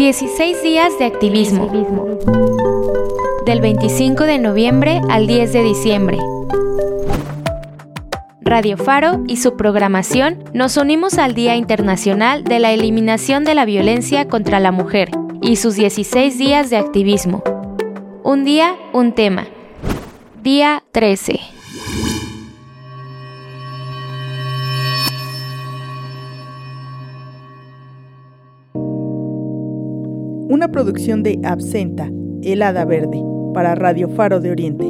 16 días de activismo. Del 25 de noviembre al 10 de diciembre. Radio Faro y su programación nos unimos al Día Internacional de la Eliminación de la Violencia contra la Mujer y sus 16 días de activismo. Un día, un tema. Día 13. Una producción de Absenta, El Hada Verde, para Radio Faro de Oriente.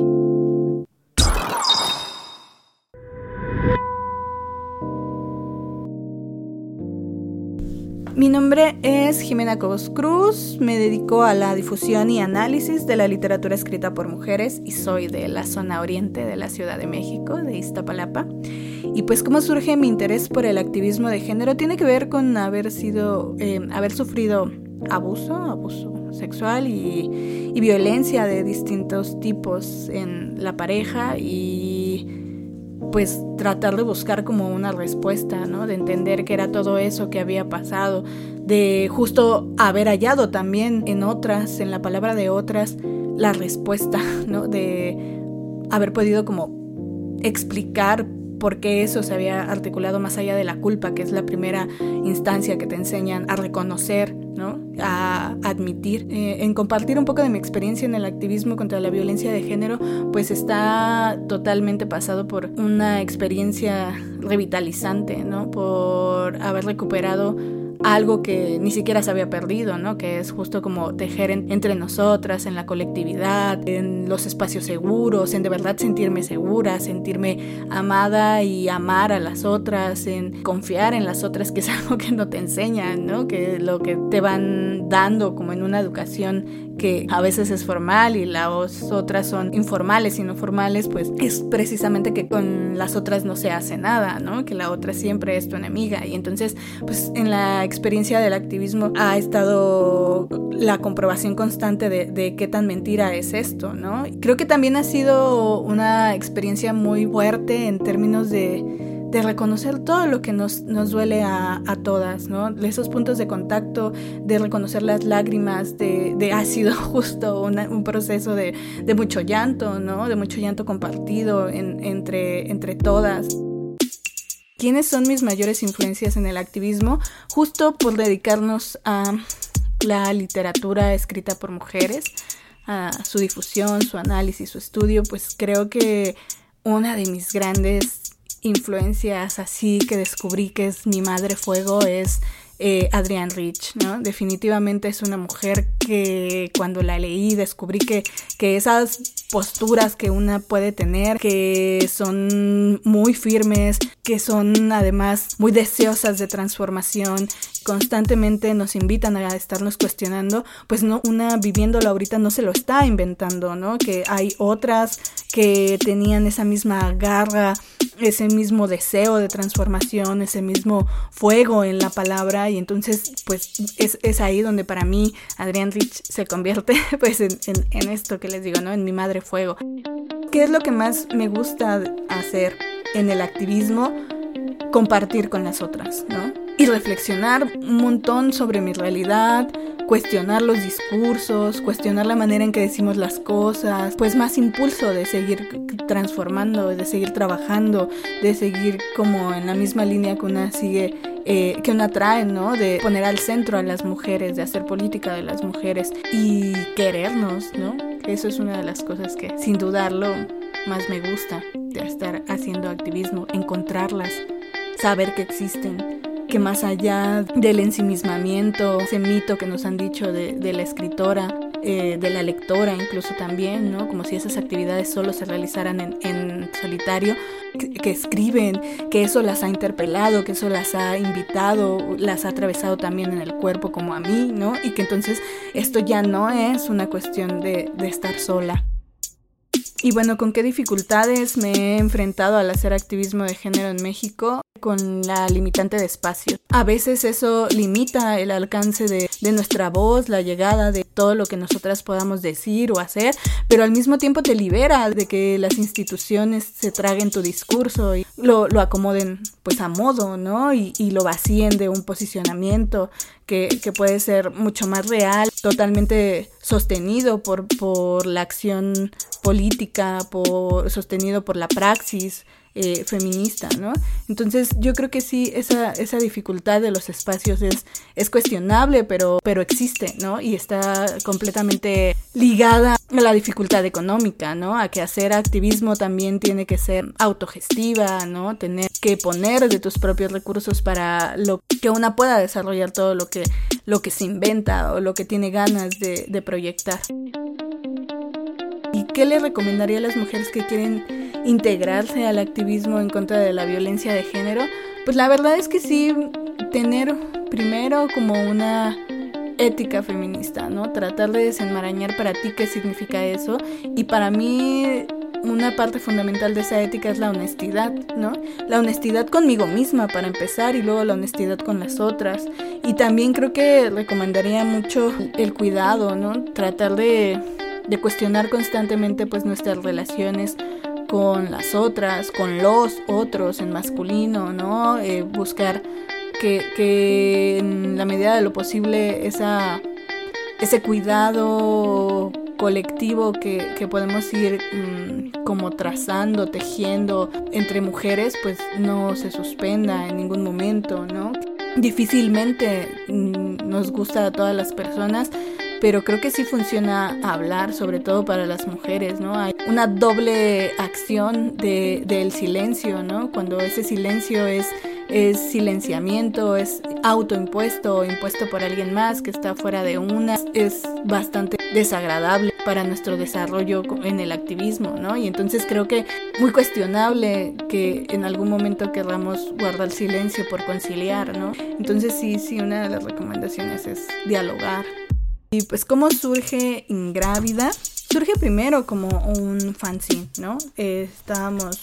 Mi nombre es Jimena Cobos Cruz, me dedico a la difusión y análisis de la literatura escrita por mujeres y soy de la zona oriente de la Ciudad de México, de Iztapalapa. Y pues cómo surge mi interés por el activismo de género tiene que ver con haber sido, eh, haber sufrido abuso, abuso sexual y, violencia de distintos tipos en la pareja y pues tratar de buscar como una respuesta, ¿no? De entender que era todo eso que había pasado, de justo haber hallado también en otras, en la palabra de otras, la respuesta, ¿no? De haber podido como explicar por qué eso se había articulado más allá de la culpa, que es la primera instancia que te enseñan a reconocer, a admitir. Eh, en compartir un poco de mi experiencia en el activismo contra la violencia de género, pues está totalmente pasado por una experiencia revitalizante, ¿no? por haber recuperado algo que ni siquiera se había perdido, ¿no? Que es justo como tejer entre nosotras, en la colectividad, en los espacios seguros, en de verdad sentirme segura, sentirme amada y amar a las otras, en confiar en las otras, que es algo que no te enseñan, ¿no? Que lo que te van dando como en una educación que a veces es formal y las otras son informales y no formales, pues es precisamente que con las otras no se hace nada, ¿no? Que la otra siempre es tu enemiga. Y entonces, pues en la experiencia del activismo ha estado la comprobación constante de, de qué tan mentira es esto, ¿no? Creo que también ha sido una experiencia muy fuerte en términos de de reconocer todo lo que nos, nos duele a, todas, ¿no? Esos puntos de contacto, de reconocer las lágrimas, de, de ha sido justo un proceso de, mucho llanto, ¿no? De mucho llanto compartido entre, entre todas. ¿Quiénes son mis mayores influencias en el activismo? Justo por dedicarnos a la literatura escrita por mujeres, a su difusión, su análisis, su estudio, pues creo que una de mis grandes influencias así que descubrí que es mi madre fuego es eh, Adrienne Rich, ¿no? Definitivamente es una mujer que cuando la leí descubrí que, que esas posturas que una puede tener, que son muy firmes, que son además muy deseosas de transformación, constantemente nos invitan a estarnos cuestionando, pues no, una viviéndolo ahorita no se lo está inventando, ¿no? Que hay otras que tenían esa misma garra, ese mismo deseo de transformación, ese mismo fuego en la palabra y entonces pues es, ahí donde para mí Adrián Rich se convierte pues en, en esto que les digo, ¿no? En mi madre fuego. ¿Qué es lo que más me gusta hacer en el activismo? Compartir con las otras, ¿no? Y reflexionar un montón sobre mi realidad, cuestionar los discursos, cuestionar la manera en que decimos las cosas, pues más impulso de seguir transformando, de seguir trabajando, de seguir como en la misma línea que una sigue eh, que una trae, ¿no? De poner al centro a las mujeres, de hacer política de las mujeres y querernos, ¿no? Eso es una de las cosas que sin dudarlo más me gusta de estar haciendo activismo, encontrarlas, saber que existen, que más allá del ensimismamiento, ese mito que nos han dicho de, de la escritora, eh, de la lectora incluso también, ¿no? Como si esas actividades solo se realizaran en, en solitario, que, que, escriben, que eso las ha interpelado, que eso las ha invitado, las ha atravesado también en el cuerpo como a mí, ¿no? Y que entonces esto ya no es una cuestión de, de estar sola. Y bueno, ¿con qué dificultades me he enfrentado al hacer activismo de género en México? Con la limitante de espacio. A veces eso limita el alcance de, de, nuestra voz, la llegada de todo lo que nosotras podamos decir o hacer, pero al mismo tiempo te libera de que las instituciones se traguen tu discurso y lo, lo acomoden pues a modo, ¿no? Y, y, lo vacíen de un posicionamiento que, que puede ser mucho más real, totalmente sostenido por, por la acción política, por, sostenido por la praxis eh, feminista, ¿no? Entonces yo creo que sí, esa, esa dificultad de los espacios es, es cuestionable, pero, pero existe, ¿no? Y está completamente ligada a la dificultad económica, ¿no? A que hacer activismo también tiene que ser autogestiva, ¿no? Tener que poner de tus propios recursos para lo que una pueda desarrollar todo lo que, lo que se inventa o lo que tiene ganas de, de proyectar. ¿Y qué le recomendaría a las mujeres que quieren integrarse al activismo en contra de la violencia de género? Pues la verdad es que sí, tener primero como una ética feminista, ¿no? Tratar de desenmarañar para ti qué significa eso. Y para mí una parte fundamental de esa ética es la honestidad, ¿no? La honestidad conmigo misma para empezar y luego la honestidad con las otras. Y también creo que recomendaría mucho el cuidado, ¿no? Tratar de de cuestionar constantemente pues nuestras relaciones con las otras, con los otros en masculino, ¿no? Eh, buscar que, que, en la medida de lo posible esa, ese cuidado colectivo que, que podemos ir mmm, como trazando, tejiendo entre mujeres, pues no se suspenda en ningún momento, ¿no? Difícilmente mmm, nos gusta a todas las personas, pero creo que sí funciona hablar, sobre todo para las mujeres, ¿no? Hay una doble acción de, del silencio, ¿no? Cuando ese silencio es, es silenciamiento, es autoimpuesto o impuesto por alguien más que está fuera de una, es bastante desagradable para nuestro desarrollo en el activismo, ¿no? Y entonces creo que muy cuestionable que en algún momento queramos guardar silencio por conciliar, ¿no? Entonces sí, sí, una de las recomendaciones es dialogar. Y pues cómo surge Ingrávida. Surge primero como un fanzine, ¿no? Estábamos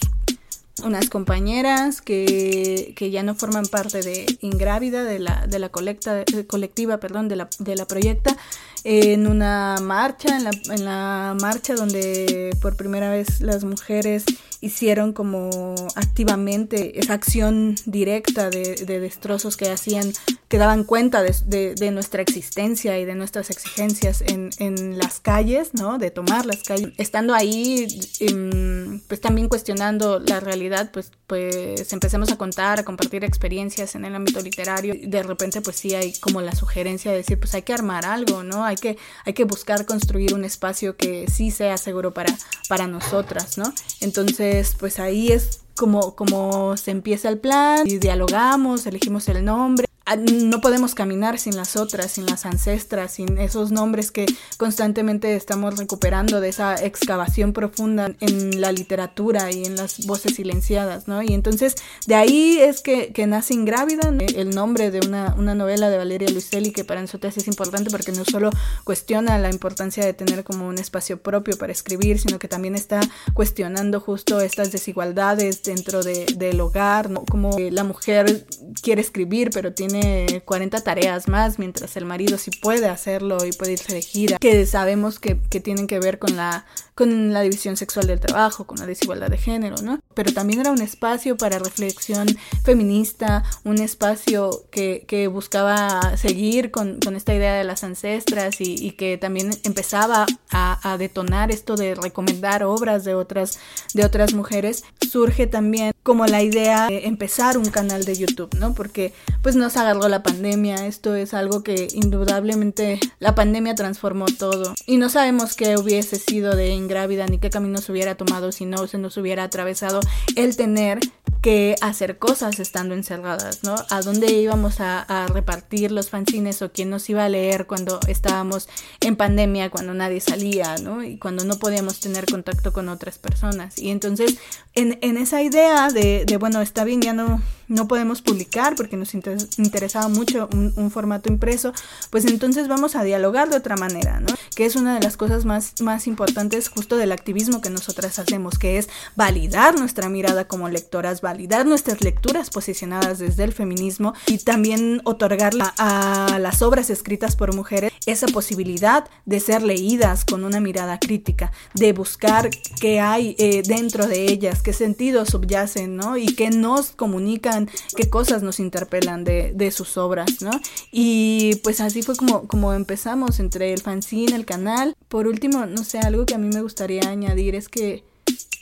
unas compañeras que, que, ya no forman parte de Ingrávida, de la, de la colecta, colectiva, perdón, de la, de la proyecta, en una marcha, en la, en la marcha donde por primera vez las mujeres hicieron como activamente esa acción directa de, de destrozos que hacían, que daban cuenta de, nuestra existencia y de nuestras exigencias en, las calles, ¿no? De tomar las calles. Estando ahí, eh, pues también cuestionando la realidad, pues, pues empecemos a contar, a compartir experiencias en el ámbito literario. De repente, pues sí hay como la sugerencia de decir, pues hay que armar algo, ¿no? Hay que, hay que buscar construir un espacio que sí sea seguro para, para nosotras, ¿no? Entonces, pues ahí es como, como se empieza el plan y dialogamos, elegimos el nombre no podemos caminar sin las otras, sin las ancestras, sin esos nombres que constantemente estamos recuperando de esa excavación profunda en la literatura y en las voces silenciadas, ¿no? Y entonces de ahí es que, que nace Ingrávida, el nombre de una, una novela de Valeria Luiselli que para nosotros es importante porque no solo cuestiona la importancia de tener como un espacio propio para escribir, sino que también está cuestionando justo estas desigualdades dentro de, del hogar, ¿no? como la mujer quiere escribir pero tiene 40 tareas más, mientras el marido sí puede hacerlo y puede irse de gira, que sabemos que, que tienen que ver con la, con la división sexual del trabajo, con la desigualdad de género, ¿no? Pero también era un espacio para reflexión feminista, un espacio que, que buscaba seguir con, con, esta idea de las ancestras y, y que también empezaba a, a, detonar esto de recomendar obras de otras, de otras mujeres. Surge también como la idea de empezar un canal de YouTube, ¿no? Porque pues nos agarró la pandemia, esto es algo que indudablemente la pandemia transformó todo y no sabemos qué hubiese sido de ingrávida ni qué camino se hubiera tomado si no se nos hubiera atravesado el tener que hacer cosas estando encerradas, ¿no? A dónde íbamos a, repartir los fanzines o quién nos iba a leer cuando estábamos en pandemia, cuando nadie salía, ¿no? Y cuando no podíamos tener contacto con otras personas. Y entonces, en, esa idea de, bueno, está bien, ya no, no podemos publicar porque nos interesaba mucho un, formato impreso, pues entonces vamos a dialogar de otra manera, ¿no? Que es una de las cosas más, más importantes justo del activismo que nosotras hacemos, que es validar nuestra mirada como lectoras, validar nuestras lecturas posicionadas desde el feminismo y también otorgarle a las obras escritas por mujeres esa posibilidad de ser leídas con una mirada crítica, de buscar qué hay eh, dentro de ellas, qué sentidos subyacen, ¿no? Y qué nos comunican, qué cosas nos interpelan de, de sus obras, ¿no? Y pues así fue como, como empezamos entre el fanzine, el canal. Por último, no sé, algo que a mí me gustaría añadir es que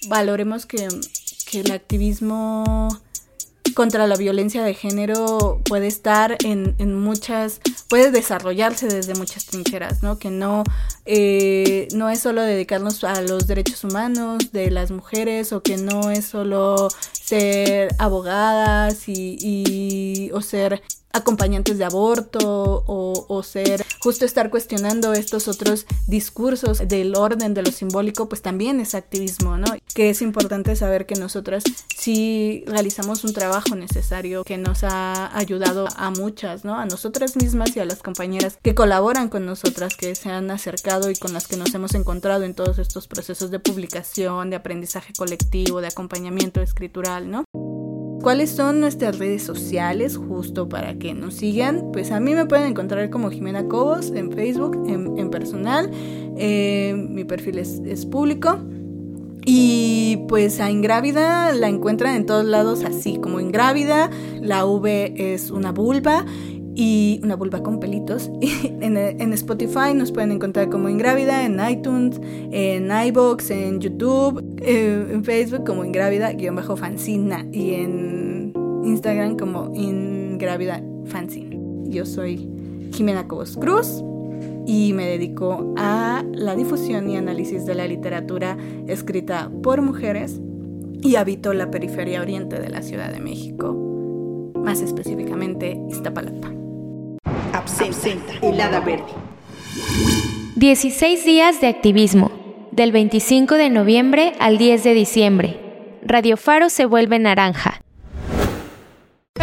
valoremos que que el activismo contra la violencia de género puede estar en, muchas, puede desarrollarse desde muchas trincheras, ¿no? Que no, eh, no es solo dedicarnos a los derechos humanos de las mujeres o que no es solo ser abogadas y, o ser acompañantes de aborto o, ser justo estar cuestionando estos otros discursos del orden de lo simbólico, pues también es activismo, ¿no? Que es importante saber que nosotras sí realizamos un trabajo necesario que nos ha ayudado a muchas, ¿no? A nosotras mismas y a las compañeras que colaboran con nosotras, que se han acercado y con las que nos hemos encontrado en todos estos procesos de publicación, de aprendizaje colectivo, de acompañamiento escritural, ¿no? ¿Cuáles son nuestras redes sociales justo para que nos sigan? Pues a mí me pueden encontrar como Jimena Cobos en Facebook, en, personal. Eh, mi perfil es, es público. Y pues a Ingrávida la encuentran en todos lados así, como Ingrávida, la V es una vulva y una vulva con pelitos. en, en, Spotify nos pueden encontrar como Ingrávida, en iTunes, en iBox, en YouTube, eh, en Facebook como Ingrávida-Fancina y en Instagram como Ingrávida Fancina. Yo soy Jimena Cobos Cruz y me dedico a la difusión y análisis de la literatura escrita por mujeres y habito la periferia oriente de la Ciudad de México, más específicamente Iztapalapa. Absenta, helada verde. 16 días de activismo, del 25 de noviembre al 10 de diciembre. Radio Faro se vuelve naranja.